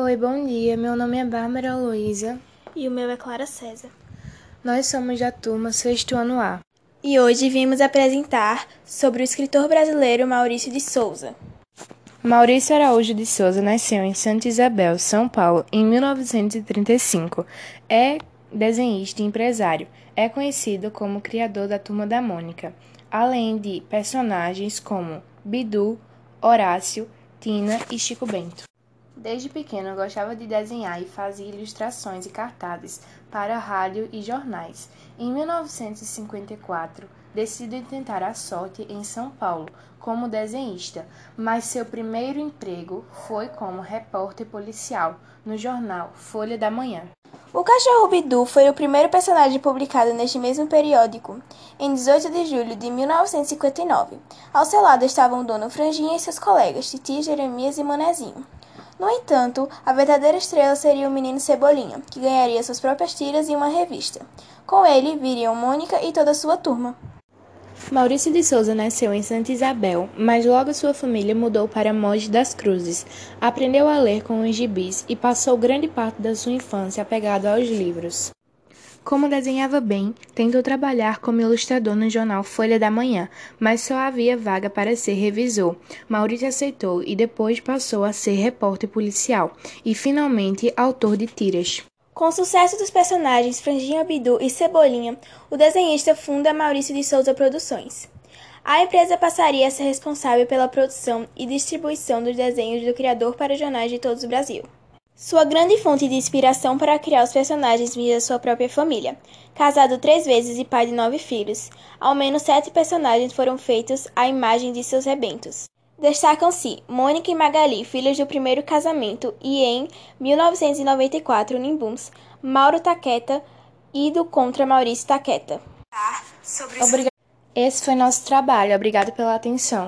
Oi, bom dia. Meu nome é Bárbara Luísa. E o meu é Clara César. Nós somos da turma sexto ano A. E hoje vimos apresentar sobre o escritor brasileiro Maurício de Souza. Maurício Araújo de Souza nasceu em Santa Isabel, São Paulo, em 1935. É desenhista e empresário. É conhecido como criador da Turma da Mônica, além de personagens como Bidu, Horácio, Tina e Chico Bento. Desde pequeno gostava de desenhar e fazia ilustrações e cartazes para rádio e jornais. Em 1954, decidiu tentar a sorte em São Paulo como desenhista, mas seu primeiro emprego foi como repórter policial no jornal Folha da Manhã. O cachorro Bidu foi o primeiro personagem publicado neste mesmo periódico, em 18 de julho de 1959. Ao seu lado estavam o dono Franjinha e seus colegas, Titi, Jeremias e Manezinho. No entanto, a verdadeira estrela seria o menino Cebolinha, que ganharia suas próprias tiras em uma revista. Com ele viriam Mônica e toda a sua turma. Maurício de Souza nasceu em Santa Isabel, mas logo sua família mudou para Mogi das Cruzes. Aprendeu a ler com os gibis e passou grande parte da sua infância apegado aos livros. Como desenhava bem, tentou trabalhar como ilustrador no jornal Folha da Manhã, mas só havia vaga para ser revisor. Maurício aceitou e depois passou a ser repórter policial e finalmente autor de tiras. Com o sucesso dos personagens Franjinha Bidu e Cebolinha, o desenhista funda Maurício de Souza Produções. A empresa passaria a ser responsável pela produção e distribuição dos desenhos do criador para jornais de todo o Brasil. Sua grande fonte de inspiração para criar os personagens vinha da sua própria família. Casado três vezes e pai de nove filhos, ao menos sete personagens foram feitos à imagem de seus rebentos. Destacam-se Mônica e Magali, filhos do primeiro casamento, e em 1994, Nimbuns, Mauro Taqueta e do contra Maurício Taqueta. Obrigado. Esse foi nosso trabalho. Obrigado pela atenção.